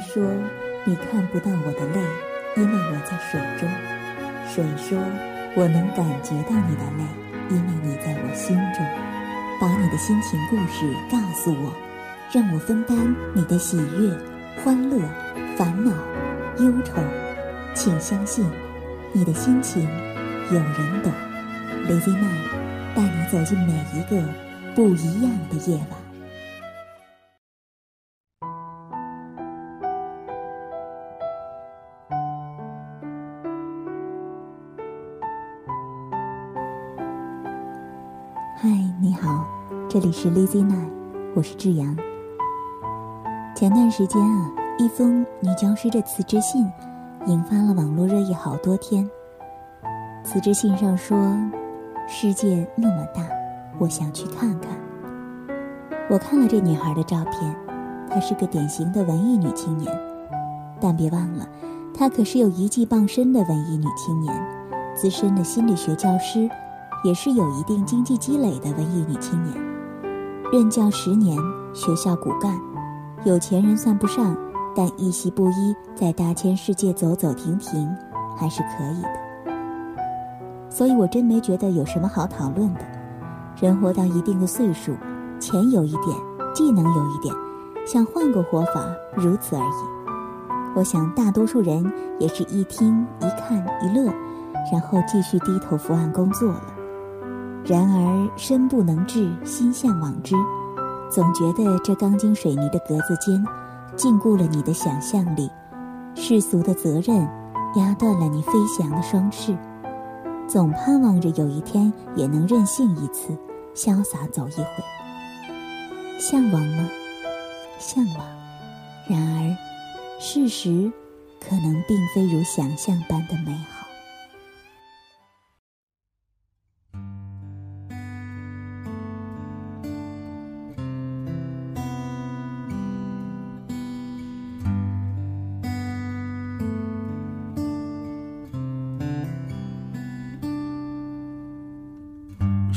说：“你看不到我的泪，因为我在水中。”水说：“我能感觉到你的泪，因为你在我心中。”把你的心情故事告诉我，让我分担你的喜悦、欢乐、烦恼、忧愁。请相信，你的心情有人懂。Lazy Night 带你走进每一个不一样的夜晚。里是 Lazy Night，我是志阳。前段时间啊，一封女教师的辞职信引发了网络热议好多天。辞职信上说：“世界那么大，我想去看看。”我看了这女孩的照片，她是个典型的文艺女青年，但别忘了，她可是有一技傍身的文艺女青年，资深的心理学教师。也是有一定经济积累的文艺女青年，任教十年，学校骨干，有钱人算不上，但一袭布衣在大千世界走走停停，还是可以的。所以我真没觉得有什么好讨论的。人活到一定的岁数，钱有一点，技能有一点，想换个活法，如此而已。我想大多数人也是一听一看一乐，然后继续低头伏案工作了。然而身不能至，心向往之，总觉得这钢筋水泥的格子间，禁锢了你的想象力，世俗的责任压断了你飞翔的双翅，总盼望着有一天也能任性一次，潇洒走一回。向往吗？向往。然而，事实可能并非如想象般的美好。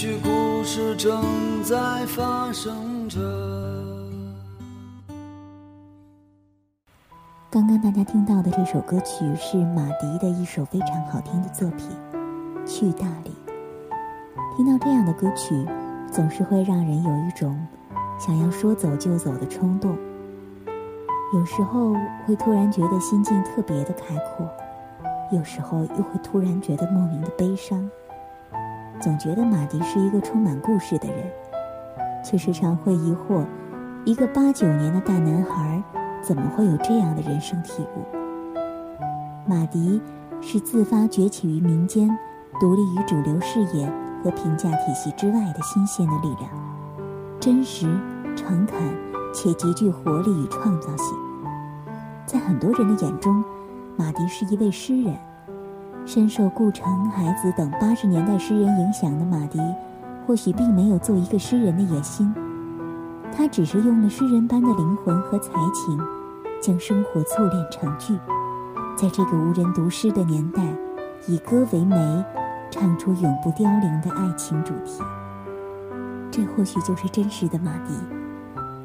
许故事正在发生着。刚刚大家听到的这首歌曲是马迪的一首非常好听的作品《去大理》。听到这样的歌曲，总是会让人有一种想要说走就走的冲动。有时候会突然觉得心境特别的开阔，有时候又会突然觉得莫名的悲伤。总觉得马迪是一个充满故事的人，却时常会疑惑：一个八九年的大男孩。怎么会有这样的人生体悟？马迪是自发崛起于民间，独立于主流视野和评价体系之外的新鲜的力量，真实、诚恳且极具活力与创造性。在很多人的眼中，马迪是一位诗人。深受顾城、海子等八十年代诗人影响的马迪，或许并没有做一个诗人的野心，他只是用了诗人般的灵魂和才情，将生活淬炼成句，在这个无人读诗的年代，以歌为媒，唱出永不凋零的爱情主题。这或许就是真实的马迪，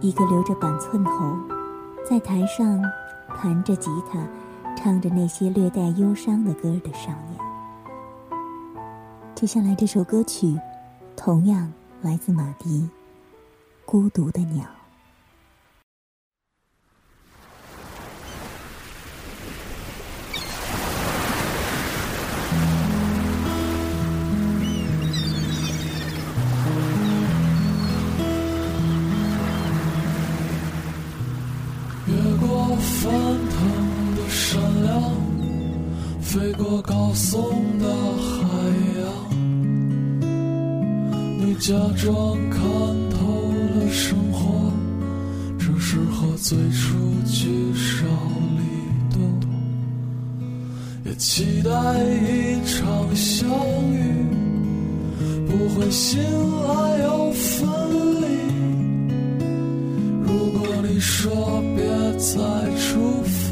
一个留着板寸头，在台上弹着吉他。唱着那些略带忧伤的歌的少年。接下来这首歌曲，同样来自马迪，《孤独的鸟》。越过翻腾。善良，飞过高耸的海洋。你假装看透了生活，只是和最初聚少离多。也期待一场相遇，不会醒来又分离。如果你说别再出发。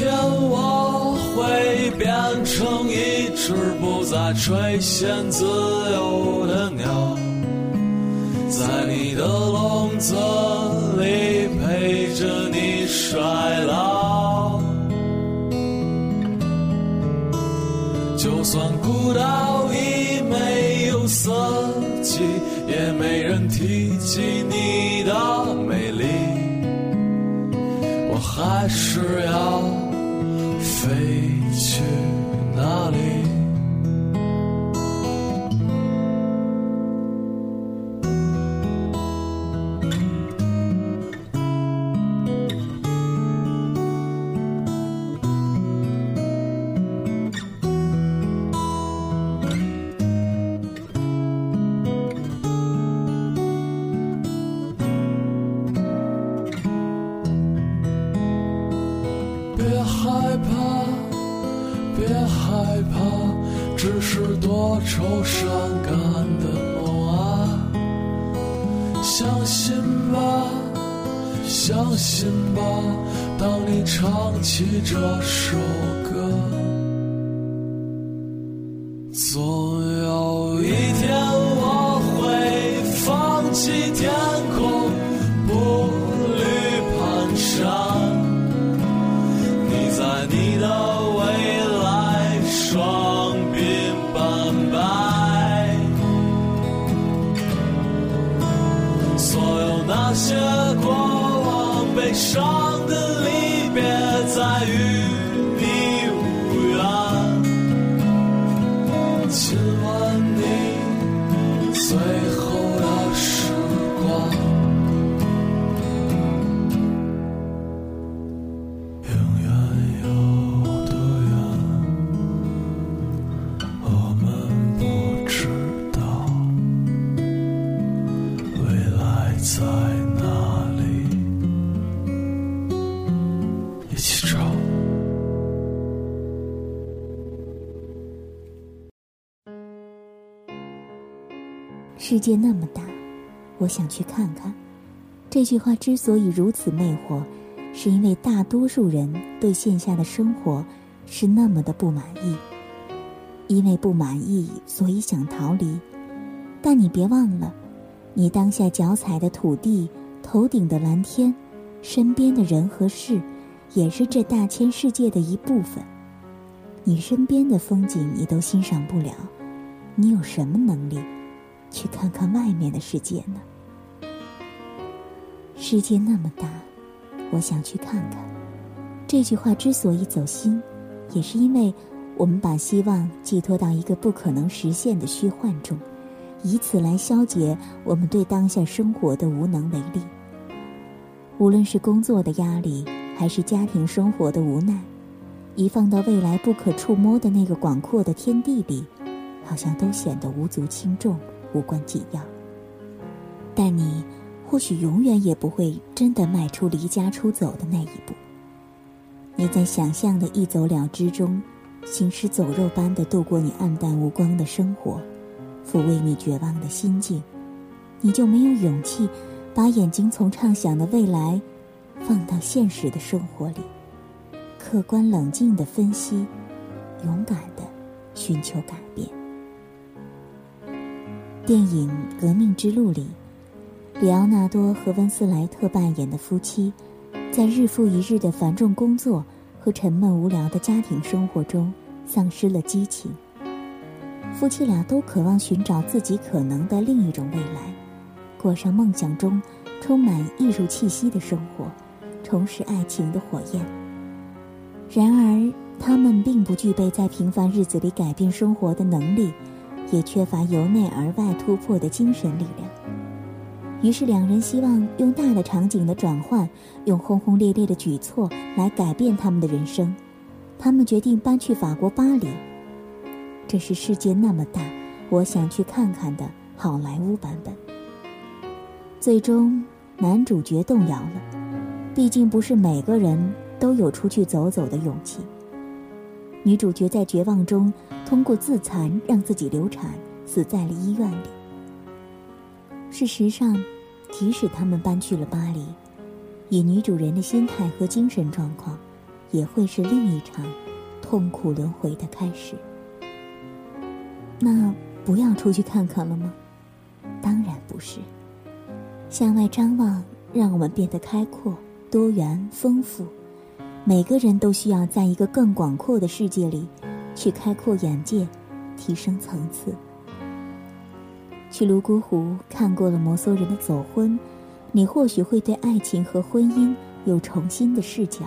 是不。再垂涎自由的鸟，在你的笼子里陪着你衰老。就算孤岛已没有色季，也没人提及你的美丽，我还是要飞去哪里？害怕只是多愁善感的梦啊，相信吧，相信吧，当你唱起这首歌。总有一天我会放弃天。悲伤的离别。在与你无缘，亲吻你最后世界那么大，我想去看看。这句话之所以如此魅惑，是因为大多数人对线下的生活是那么的不满意。因为不满意，所以想逃离。但你别忘了，你当下脚踩的土地、头顶的蓝天、身边的人和事，也是这大千世界的一部分。你身边的风景你都欣赏不了，你有什么能力去看看外面的世界呢？世界那么大，我想去看看。这句话之所以走心，也是因为我们把希望寄托到一个不可能实现的虚幻中，以此来消解我们对当下生活的无能为力。无论是工作的压力，还是家庭生活的无奈，一放到未来不可触摸的那个广阔的天地里，好像都显得无足轻重、无关紧要。但你或许永远也不会真的迈出离家出走的那一步。你在想象的一走了之中，行尸走肉般的度过你暗淡无光的生活，抚慰你绝望的心境，你就没有勇气。把眼睛从畅想的未来放到现实的生活里，客观冷静的分析，勇敢的寻求改变。电影《革命之路》里，里奥纳多和温斯莱特扮演的夫妻，在日复一日的繁重工作和沉闷无聊的家庭生活中，丧失了激情。夫妻俩都渴望寻找自己可能的另一种未来。过上梦想中充满艺术气息的生活，重拾爱情的火焰。然而，他们并不具备在平凡日子里改变生活的能力，也缺乏由内而外突破的精神力量。于是，两人希望用大的场景的转换，用轰轰烈烈的举措来改变他们的人生。他们决定搬去法国巴黎。这是世界那么大，我想去看看的好莱坞版本。最终，男主角动摇了。毕竟不是每个人都有出去走走的勇气。女主角在绝望中通过自残让自己流产，死在了医院里。事实上，即使他们搬去了巴黎，以女主人的心态和精神状况，也会是另一场痛苦轮回的开始。那不要出去看看了吗？当然不是。向外张望，让我们变得开阔、多元、丰富。每个人都需要在一个更广阔的世界里，去开阔眼界，提升层次。去泸沽湖看过了摩梭人的走婚，你或许会对爱情和婚姻有重新的视角。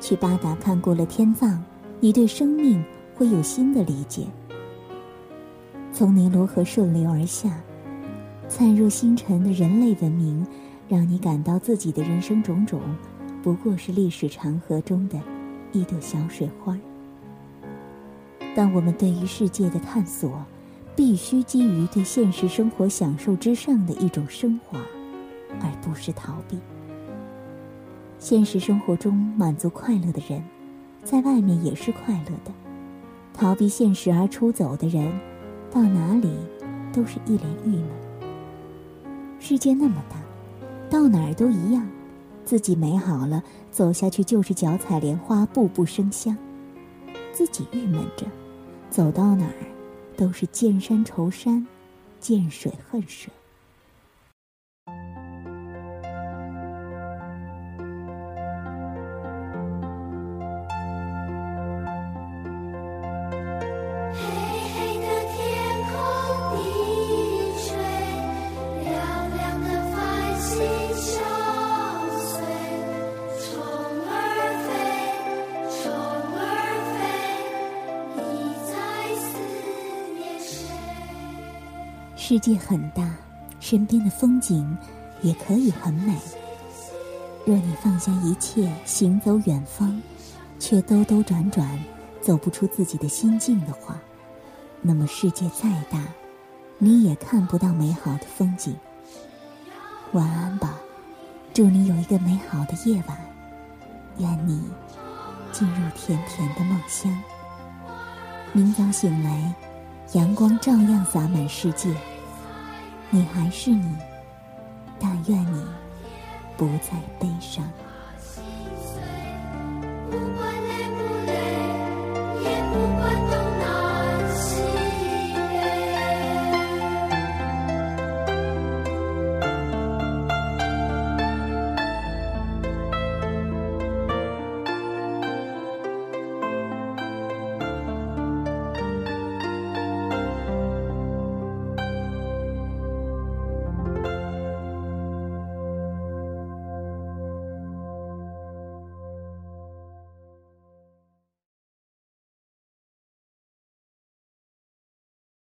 去巴达看过了天葬，你对生命会有新的理解。从尼罗河顺流而下。灿若星辰的人类文明，让你感到自己的人生种种，不过是历史长河中的一朵小水花。但我们对于世界的探索，必须基于对现实生活享受之上的一种升华，而不是逃避。现实生活中满足快乐的人，在外面也是快乐的；逃避现实而出走的人，到哪里都是一脸郁闷。世界那么大，到哪儿都一样。自己美好了，走下去就是脚踩莲花，步步生香；自己郁闷着，走到哪儿都是见山愁山，见水恨水。世界很大，身边的风景也可以很美。若你放下一切，行走远方，却兜兜转转走不出自己的心境的话，那么世界再大，你也看不到美好的风景。晚安吧，祝你有一个美好的夜晚，愿你进入甜甜的梦乡。明早醒来，阳光照样洒满世界。你还是你，但愿你不再悲伤。